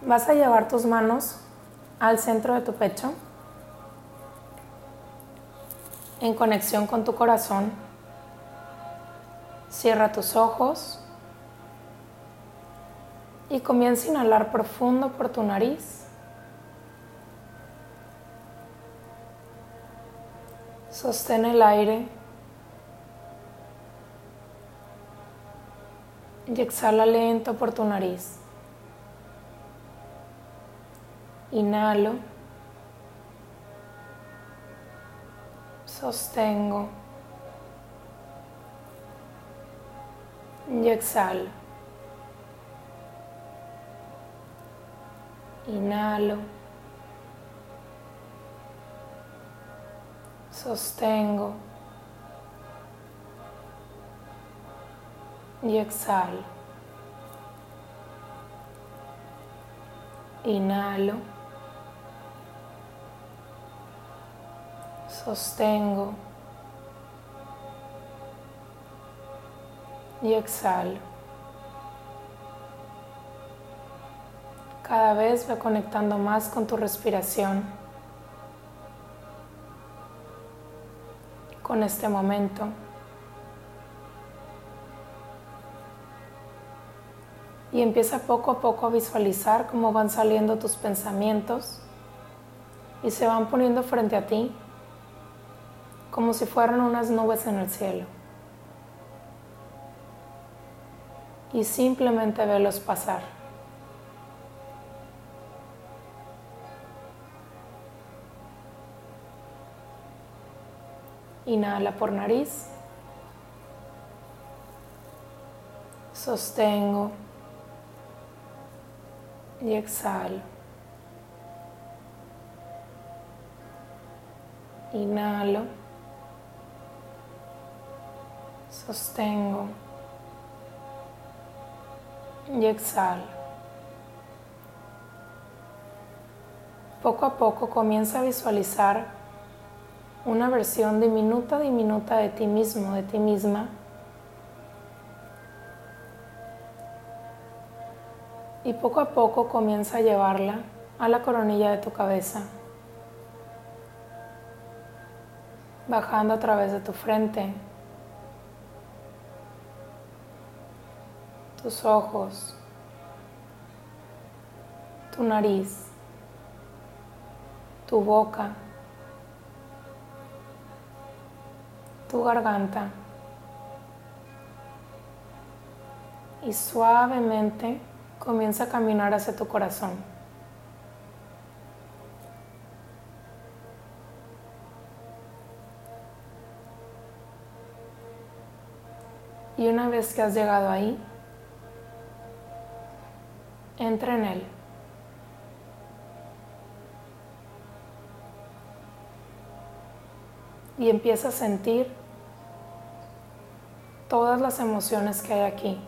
Vas a llevar tus manos al centro de tu pecho, en conexión con tu corazón. Cierra tus ojos y comienza a inhalar profundo por tu nariz. Sostén el aire y exhala lento por tu nariz. Inhalo. Sostengo. Y exhalo. Inhalo. Sostengo. Y exhalo. Inhalo. Sostengo y exhalo. Cada vez va conectando más con tu respiración, con este momento. Y empieza poco a poco a visualizar cómo van saliendo tus pensamientos y se van poniendo frente a ti como si fueran unas nubes en el cielo. Y simplemente velos pasar. Inhala por nariz. Sostengo. Y exhalo. Inhalo. Sostengo y exhalo. Poco a poco comienza a visualizar una versión diminuta, diminuta de ti mismo, de ti misma. Y poco a poco comienza a llevarla a la coronilla de tu cabeza, bajando a través de tu frente, tus ojos, tu nariz, tu boca, tu garganta y suavemente comienza a caminar hacia tu corazón. Y una vez que has llegado ahí, entra en él. Y empieza a sentir todas las emociones que hay aquí.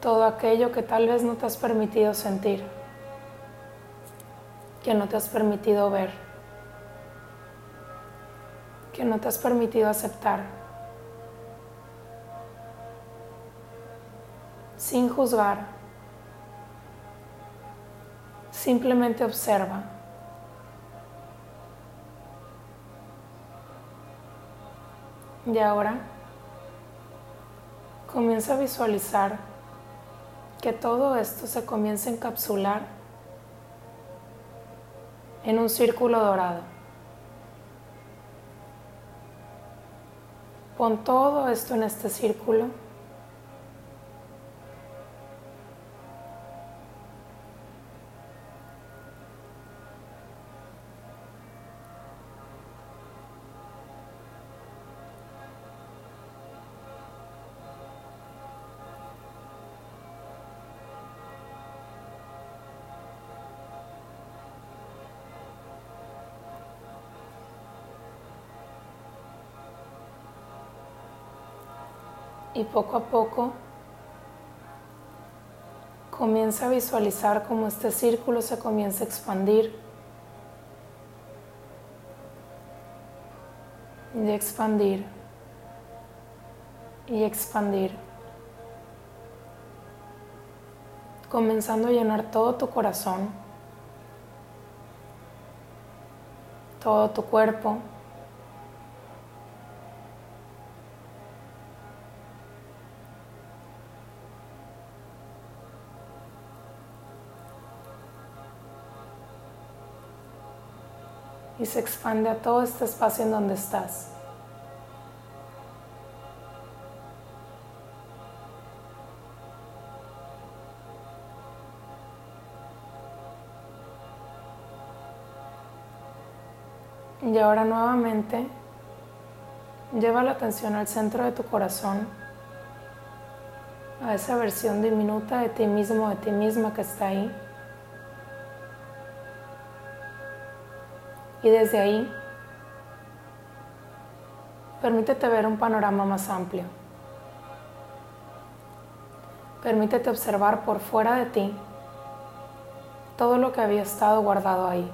Todo aquello que tal vez no te has permitido sentir, que no te has permitido ver, que no te has permitido aceptar. Sin juzgar. Simplemente observa. Y ahora comienza a visualizar que todo esto se comienza a encapsular en un círculo dorado. Pon todo esto en este círculo. Y poco a poco comienza a visualizar cómo este círculo se comienza a expandir y expandir y expandir comenzando a llenar todo tu corazón, todo tu cuerpo. Y se expande a todo este espacio en donde estás. Y ahora nuevamente lleva la atención al centro de tu corazón, a esa versión diminuta de ti mismo, de ti misma que está ahí. Y desde ahí, permítete ver un panorama más amplio. Permítete observar por fuera de ti todo lo que había estado guardado ahí.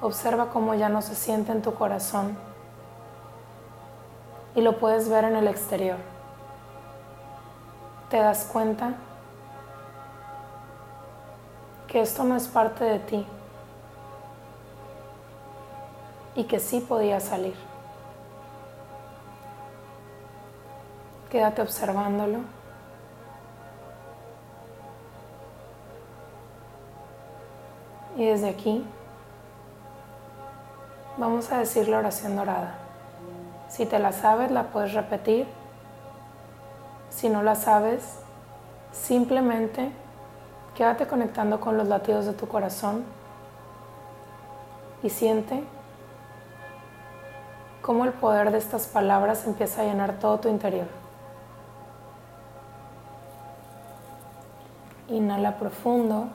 Observa cómo ya no se siente en tu corazón y lo puedes ver en el exterior. Te das cuenta que esto no es parte de ti y que sí podía salir. Quédate observándolo. Y desde aquí Vamos a decir la oración dorada. Si te la sabes, la puedes repetir. Si no la sabes, simplemente quédate conectando con los latidos de tu corazón y siente cómo el poder de estas palabras empieza a llenar todo tu interior. Inhala profundo.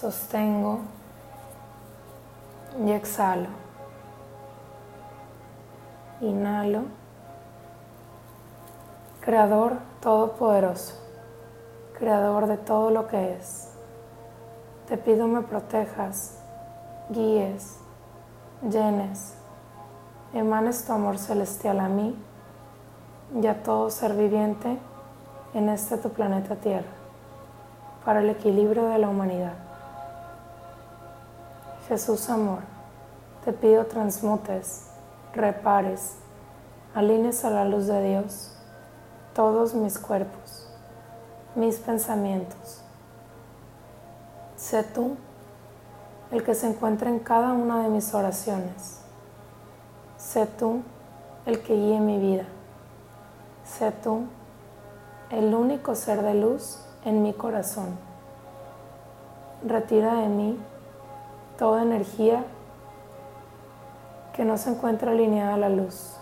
sostengo y exhalo. Inhalo. Creador Todopoderoso, Creador de todo lo que es, te pido me protejas, guíes, llenes, emanes tu amor celestial a mí y a todo ser viviente en este tu planeta Tierra, para el equilibrio de la humanidad. Jesús amor, te pido transmutes, repares, alines a la luz de Dios todos mis cuerpos, mis pensamientos. Sé tú el que se encuentra en cada una de mis oraciones. Sé tú el que guíe mi vida. Sé tú el único ser de luz en mi corazón. Retira de mí toda energía que no se encuentra alineada a la luz.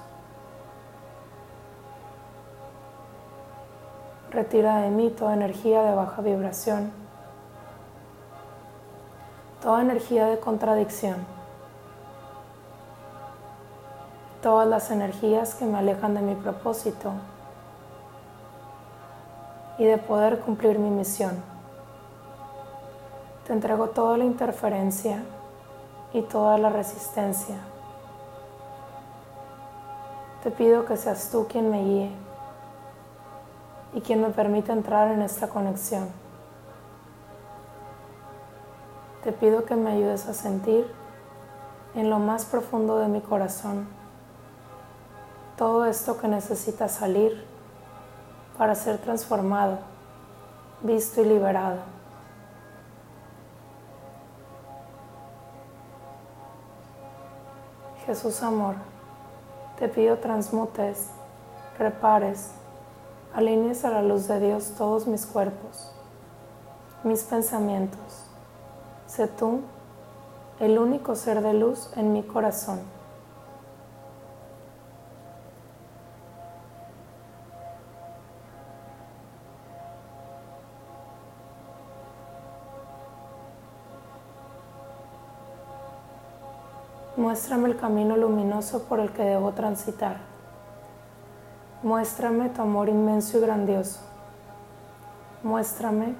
Retira de mí toda energía de baja vibración, toda energía de contradicción, todas las energías que me alejan de mi propósito y de poder cumplir mi misión. Te entrego toda la interferencia y toda la resistencia. Te pido que seas tú quien me guíe y quien me permita entrar en esta conexión. Te pido que me ayudes a sentir en lo más profundo de mi corazón todo esto que necesita salir para ser transformado, visto y liberado. Jesús amor, te pido transmutes, repares, alinees a la luz de Dios todos mis cuerpos, mis pensamientos. Sé tú el único ser de luz en mi corazón. Muéstrame el camino luminoso por el que debo transitar. Muéstrame tu amor inmenso y grandioso. Muéstrame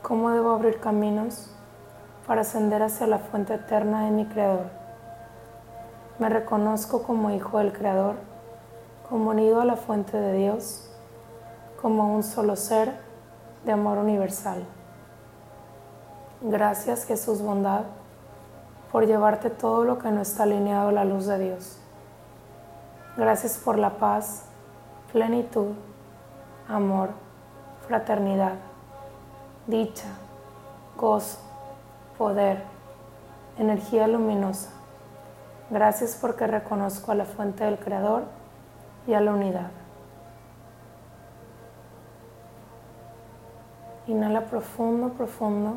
cómo debo abrir caminos para ascender hacia la fuente eterna de mi Creador. Me reconozco como hijo del Creador, como unido a la fuente de Dios, como un solo ser de amor universal. Gracias Jesús bondad por llevarte todo lo que no está alineado a la luz de Dios. Gracias por la paz, plenitud, amor, fraternidad, dicha, gozo, poder, energía luminosa Gracias porque reconozco a la fuente del Creador y a la unidad. Inhala profundo, profundo.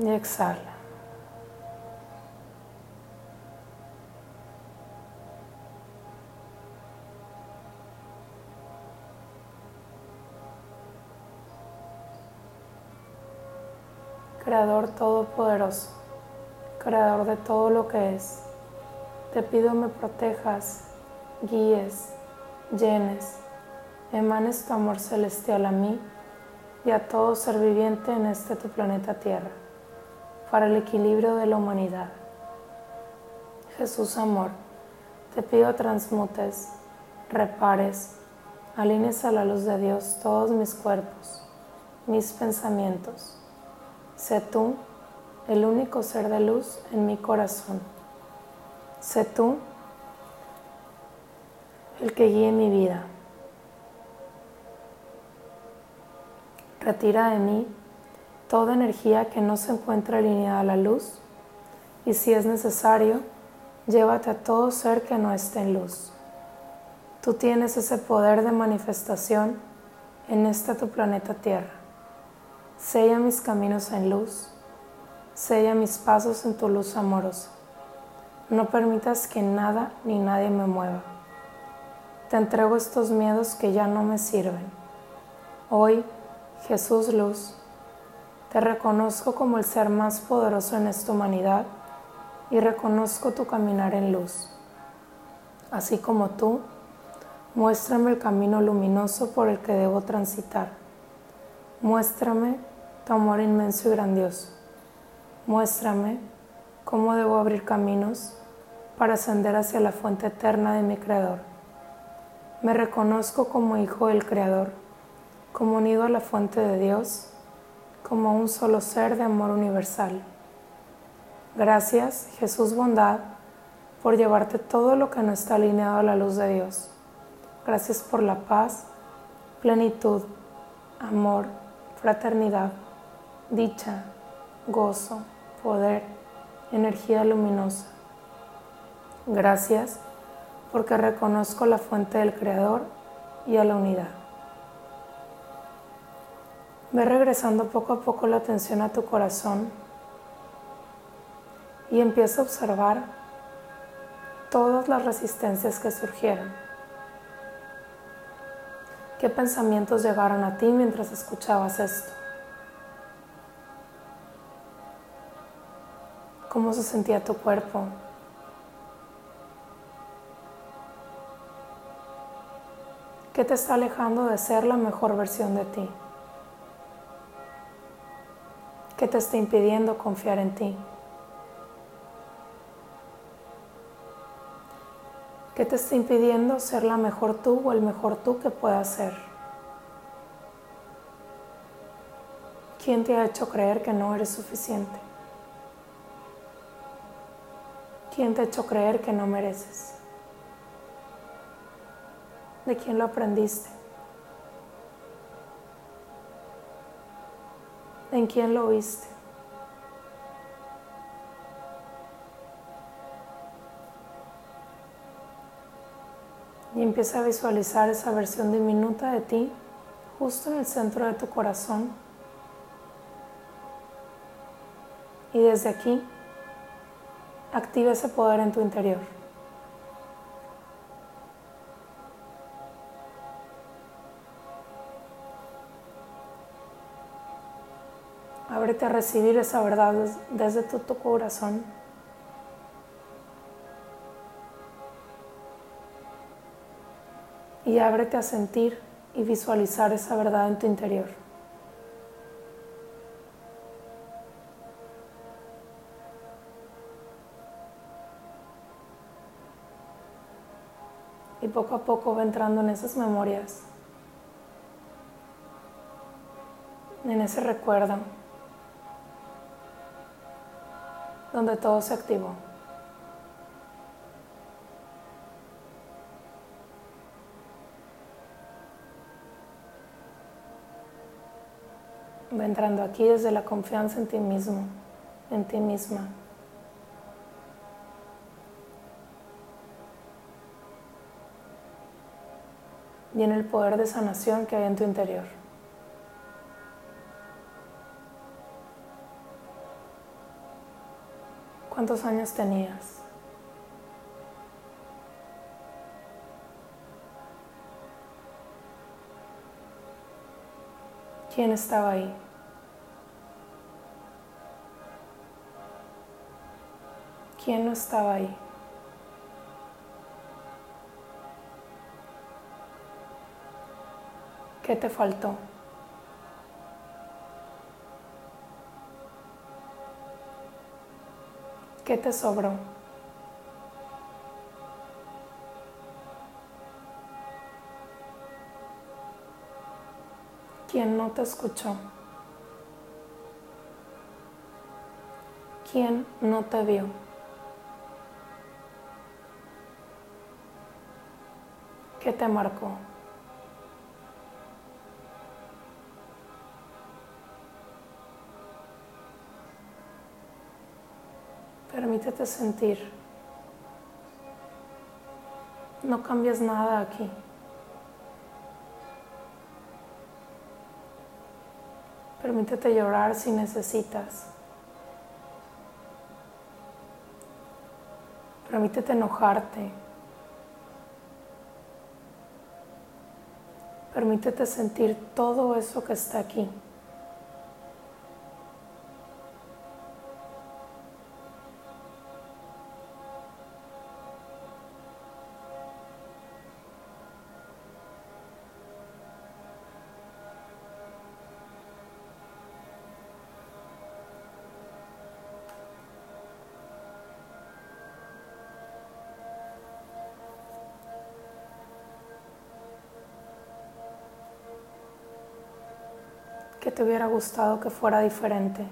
Y exhala. Creador Todopoderoso creador de todo lo que es. Te pido me protejas, guíes, llenes, emanes tu amor celestial a mí y a todo ser viviente en este tu planeta Tierra, para el equilibrio de la humanidad. Jesús amor, te pido transmutes, repares, alines a la luz de Dios todos mis cuerpos, mis pensamientos. Sé tú el único ser de luz en mi corazón. Sé tú el que guíe mi vida. Retira de mí toda energía que no se encuentra alineada a la luz y si es necesario, llévate a todo ser que no esté en luz. Tú tienes ese poder de manifestación en este tu planeta Tierra. Sella mis caminos en luz Sella mis pasos en tu luz amorosa. No permitas que nada ni nadie me mueva. Te entrego estos miedos que ya no me sirven. Hoy, Jesús Luz, te reconozco como el ser más poderoso en esta humanidad y reconozco tu caminar en luz. Así como tú, muéstrame el camino luminoso por el que debo transitar. Muéstrame tu amor inmenso y grandioso. Muéstrame cómo debo abrir caminos para ascender hacia la fuente eterna de mi Creador. Me reconozco como hijo del Creador, como unido a la fuente de Dios, como un solo ser de amor universal. Gracias, Jesús bondad, por llevarte todo lo que no está alineado a la luz de Dios. Gracias por la paz, plenitud, amor, fraternidad, dicha, gozo, poder, energía luminosa. Gracias porque reconozco la fuente del Creador y a la unidad. Ve regresando poco a poco la atención a tu corazón y empieza a observar todas las resistencias que surgieron. ¿Qué pensamientos llegaron a ti mientras escuchabas esto? Cómo se sentía tu cuerpo. ¿Qué te está alejando de ser la mejor versión de ti? ¿Qué te está impidiendo confiar en ti? ¿Qué te está impidiendo ser la mejor tú o el mejor tú que puedas ser? ¿Quién te ha hecho creer que no eres suficiente? ¿Quién te ha hecho creer que no mereces? ¿De quién lo aprendiste? ¿En quién lo viste? Y empieza a visualizar esa versión diminuta de ti justo en el centro de tu corazón. Y desde aquí activa ese poder en tu interior. Ábrete a recibir esa verdad desde tu, tu corazón. Y ábrete a sentir y visualizar esa verdad en tu interior. Poco a poco va entrando en esas memorias, en ese recuerdo, donde todo se activó. Va entrando aquí desde la confianza en ti mismo, en ti misma. Y en el poder de sanación que hay en tu interior. ¿Cuántos años tenías? ¿Quién estaba ahí? ¿Quién no estaba ahí? ¿Qué te faltó? ¿Qué te sobró? ¿Quién no te escuchó? ¿Quién no te vio? ¿Qué te marcó? Permítete sentir. No cambies nada aquí. Permítete llorar si necesitas. Permítete enojarte. Permítete sentir todo eso que está aquí. Te hubiera gustado que fuera diferente.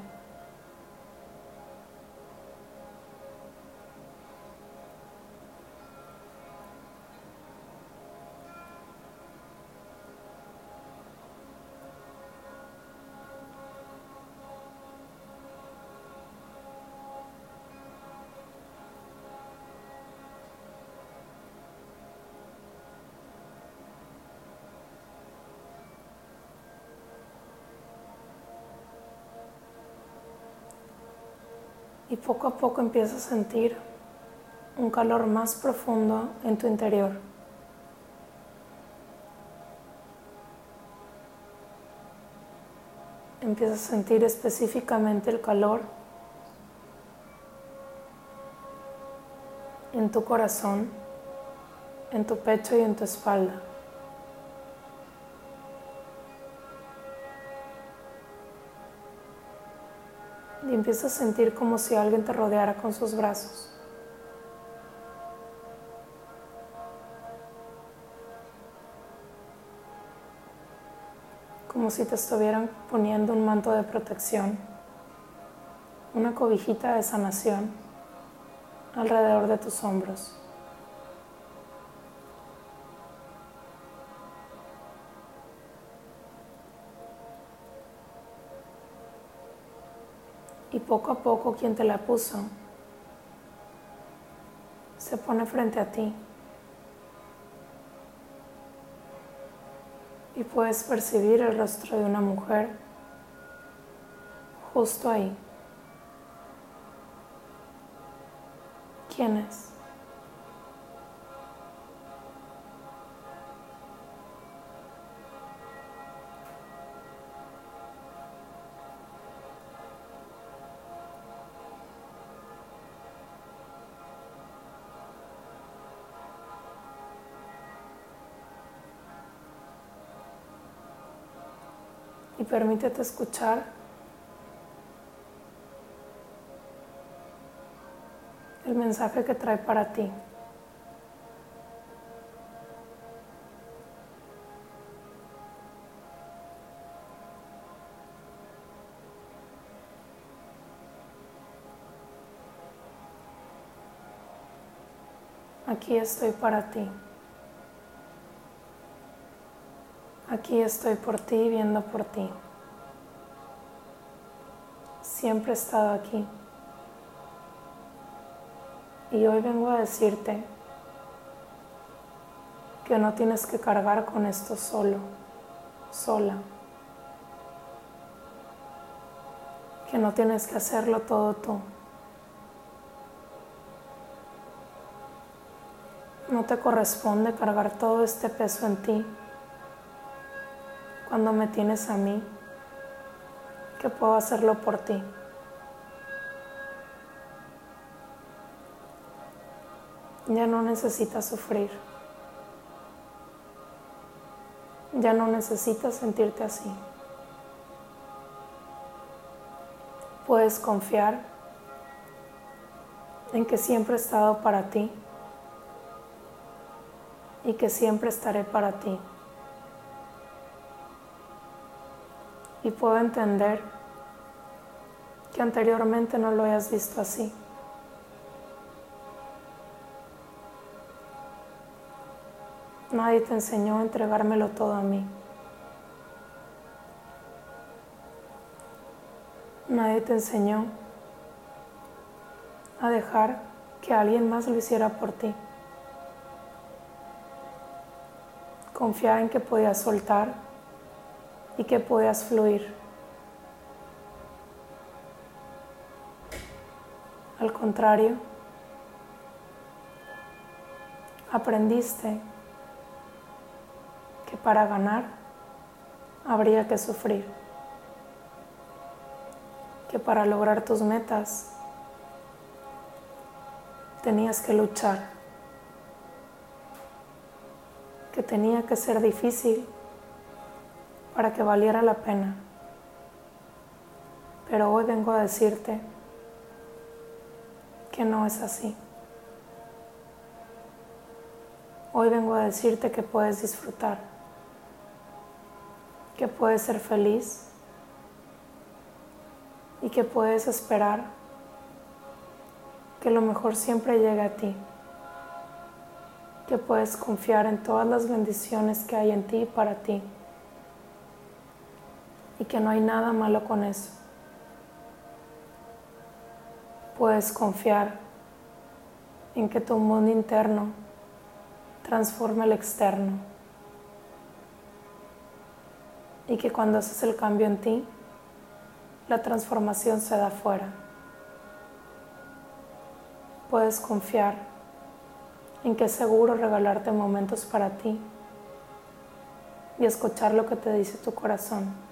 Y poco a poco empiezas a sentir un calor más profundo en tu interior. Empiezas a sentir específicamente el calor en tu corazón, en tu pecho y en tu espalda. Empiezas a sentir como si alguien te rodeara con sus brazos. Como si te estuvieran poniendo un manto de protección, una cobijita de sanación alrededor de tus hombros. Y poco a poco quien te la puso se pone frente a ti y puedes percibir el rostro de una mujer justo ahí. ¿Quién es? permítete escuchar el mensaje que trae para ti. Aquí estoy para ti. Aquí estoy por ti, viendo por ti. Siempre he estado aquí. Y hoy vengo a decirte que no tienes que cargar con esto solo, sola. Que no tienes que hacerlo todo tú. No te corresponde cargar todo este peso en ti cuando me tienes a mí, que puedo hacerlo por ti. Ya no necesitas sufrir. Ya no necesitas sentirte así. Puedes confiar en que siempre he estado para ti y que siempre estaré para ti. Y puedo entender que anteriormente no lo hayas visto así. Nadie te enseñó a entregármelo todo a mí. Nadie te enseñó a dejar que alguien más lo hiciera por ti. Confiar en que podías soltar y que puedas fluir. Al contrario, aprendiste que para ganar habría que sufrir, que para lograr tus metas tenías que luchar, que tenía que ser difícil para que valiera la pena. Pero hoy vengo a decirte que no es así. Hoy vengo a decirte que puedes disfrutar, que puedes ser feliz y que puedes esperar que lo mejor siempre llegue a ti, que puedes confiar en todas las bendiciones que hay en ti y para ti y que no hay nada malo con eso. Puedes confiar en que tu mundo interno transforma el externo y que cuando haces el cambio en ti, la transformación se da afuera. Puedes confiar en que es seguro regalarte momentos para ti y escuchar lo que te dice tu corazón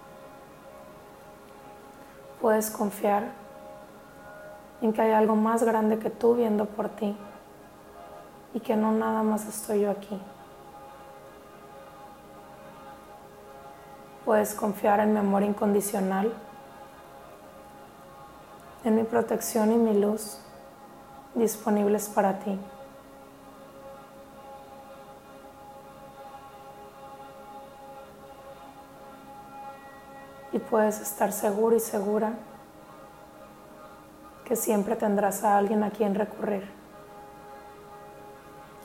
puedes confiar en que hay algo más grande que tú viendo por ti y que no nada más estoy yo aquí. Puedes confiar en mi amor incondicional, en mi protección y mi luz disponibles para ti. Y puedes estar seguro y segura que siempre tendrás a alguien a quien recurrir,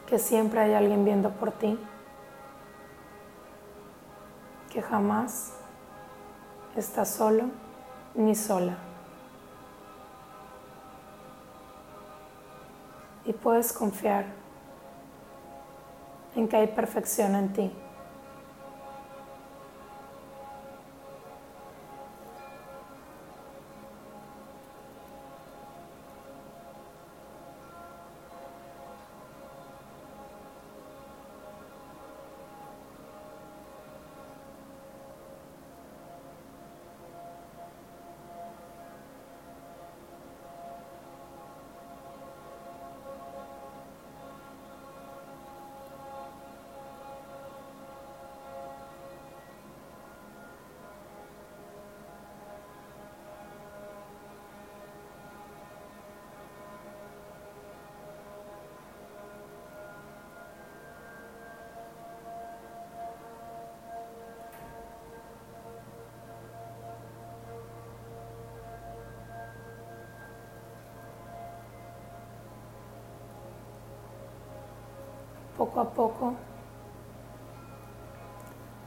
que siempre hay alguien viendo por ti, que jamás estás solo ni sola. Y puedes confiar en que hay perfección en ti. Poco a poco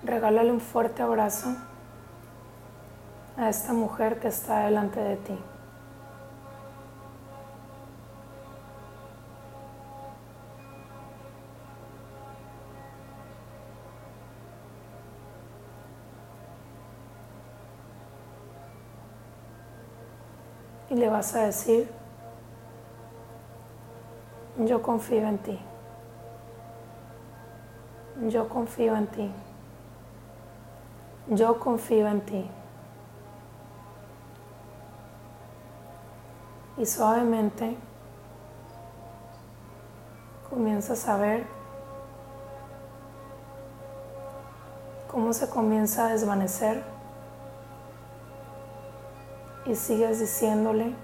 regálale un fuerte abrazo a esta mujer que está delante de ti. Y le vas a decir, yo confío en ti. Yo confío en ti. Yo confío en ti. Y suavemente comienzas a ver cómo se comienza a desvanecer y sigues diciéndole,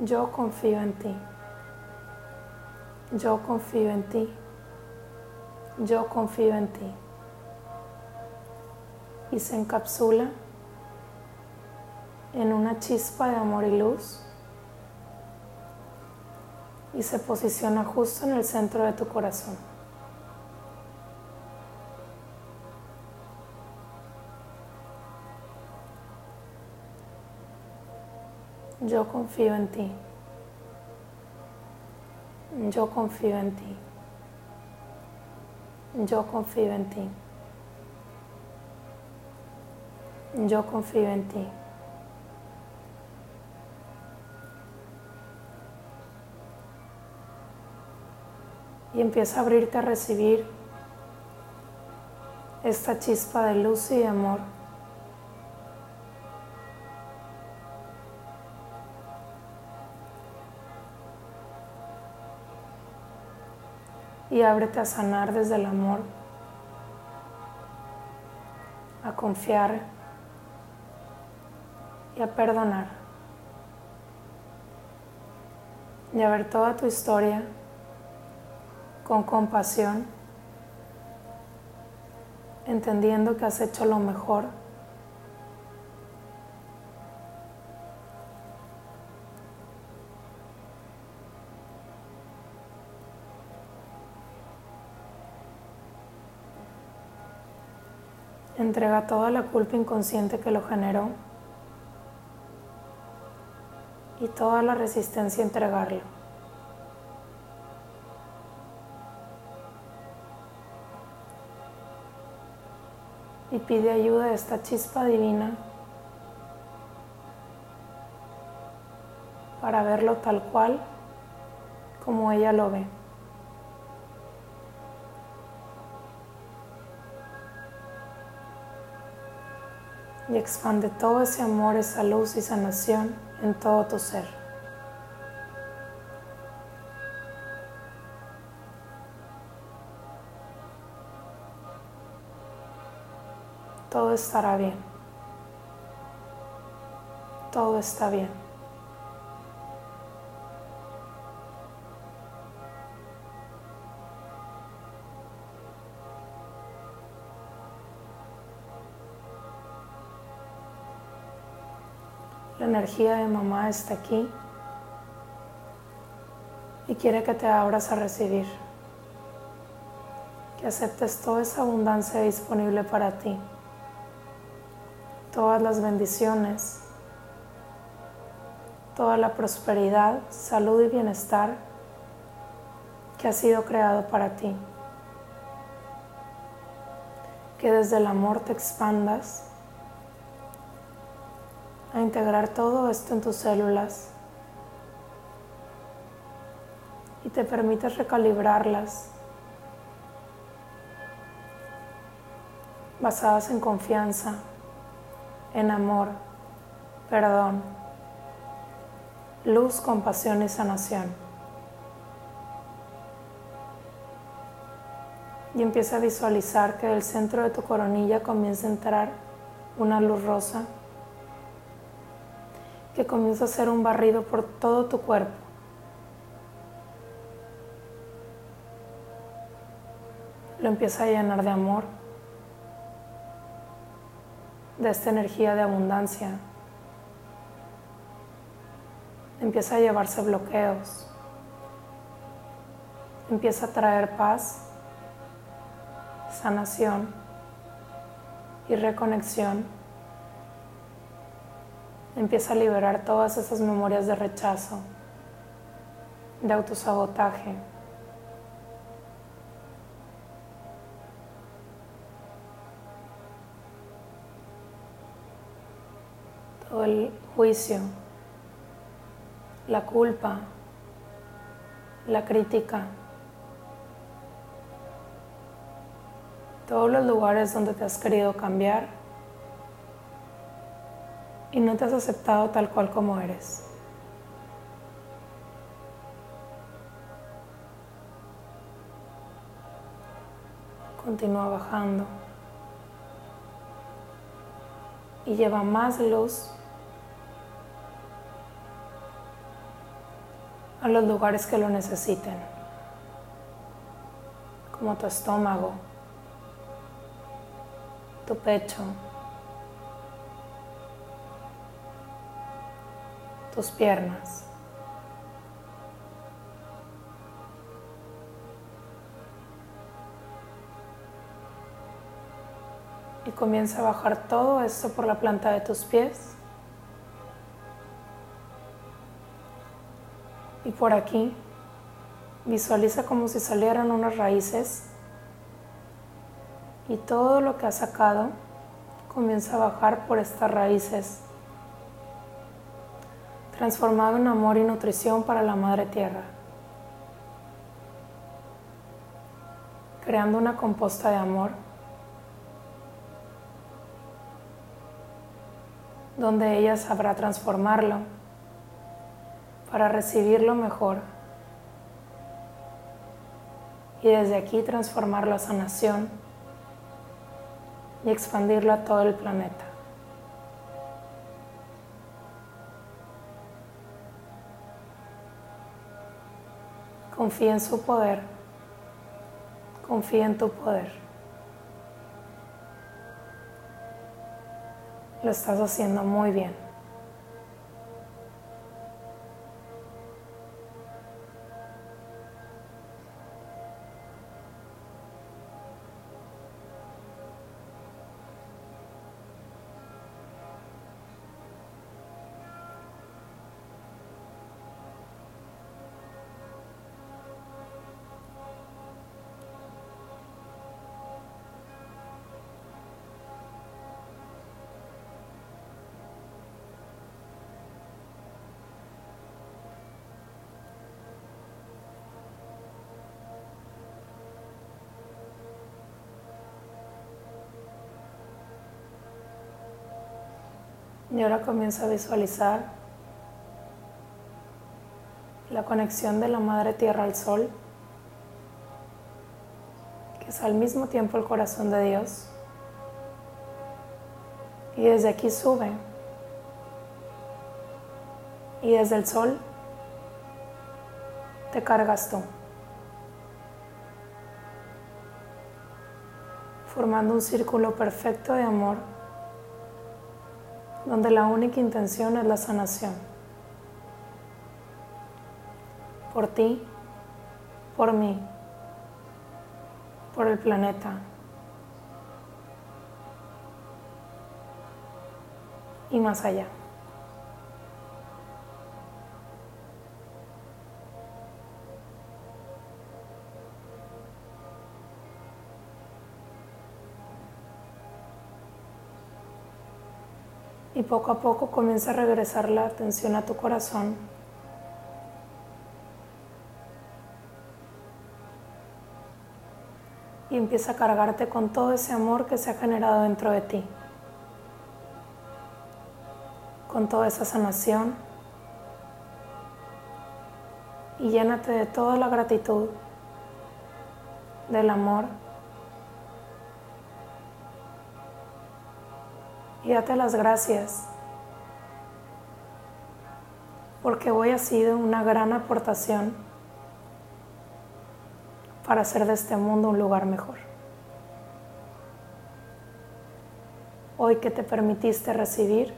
yo confío en ti. Yo confío en ti. Yo confío en ti. Y se encapsula en una chispa de amor y luz y se posiciona justo en el centro de tu corazón. Yo confío en ti. Yo confío en ti. Yo confío en ti. Yo confío en ti. Y empieza a abrirte a recibir esta chispa de luz y de amor y ábrete a sanar desde el amor, a confiar y a perdonar. Y a ver toda tu historia con compasión, entendiendo que has hecho lo mejor Entrega toda la culpa inconsciente que lo generó y toda la resistencia a entregarlo. Y pide ayuda a esta chispa divina para verlo tal cual como ella lo ve. Y expande todo ese amor, esa luz y sanación en todo tu ser. Todo estará bien. Todo está bien. Energía de mamá está aquí y quiere que te abras a recibir, que aceptes toda esa abundancia disponible para ti, todas las bendiciones, toda la prosperidad, salud y bienestar que ha sido creado para ti. Que desde el amor te expandas a integrar todo esto en tus células y te permites recalibrarlas basadas en confianza, en amor, perdón, luz, compasión y sanación. Y empieza a visualizar que del centro de tu coronilla comienza a entrar una luz rosa que comienza a hacer un barrido por todo tu cuerpo. Lo empieza a llenar de amor, de esta energía de abundancia. Empieza a llevarse bloqueos. Empieza a traer paz sanación y reconexión, empieza a liberar todas esas memorias de rechazo, de autosabotaje. Todo el juicio, la culpa, la crítica. todos los lugares donde te has querido cambiar y no te has aceptado tal cual como eres. Continúa bajando y lleva más luz a los lugares que lo necesiten, como tu estómago, tu pecho, tus piernas. Y comienza a bajar todo esto por la planta de tus pies. Y por aquí visualiza como si salieran unas raíces y todo lo que has sacado comienza a bajar por estas raíces, transformado en amor y nutrición para la Madre Tierra, creando una composta de amor donde ella sabrá transformarlo para recibirlo mejor y desde aquí transformar la sanación y expandirlo a todo el planeta. Confía en su poder. Confía en tu poder. Lo estás haciendo muy bien. Y ahora comienza a visualizar la conexión de la Madre Tierra al Sol, que es al mismo tiempo el corazón de Dios. Y desde aquí sube. Y desde el Sol te cargas tú. Formando un círculo perfecto de amor donde la única intención es la sanación. Por ti, por mí, por el planeta. Y más allá. Poco a poco comienza a regresar la atención a tu corazón. Y empieza a cargarte con todo ese amor que se ha generado dentro de ti. Con toda esa sanación. Y llénate de toda la gratitud, del amor y date las gracias porque hoy ha sido una gran aportación para hacer de este mundo un lugar mejor. Hoy que te permitiste recibir,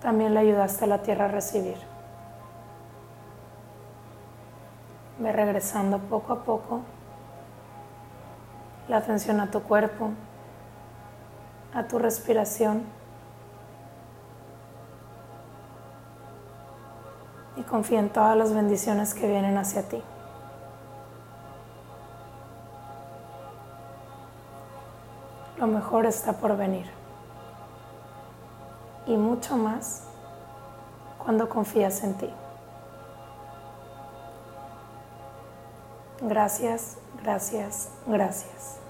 también le ayudaste a la tierra a recibir. Ve regresando poco a poco la atención a tu cuerpo, a tu respiración. Y confía en todas las bendiciones que vienen hacia ti. Lo mejor está por venir. Y mucho más cuando confías en ti. Gracias, gracias, gracias.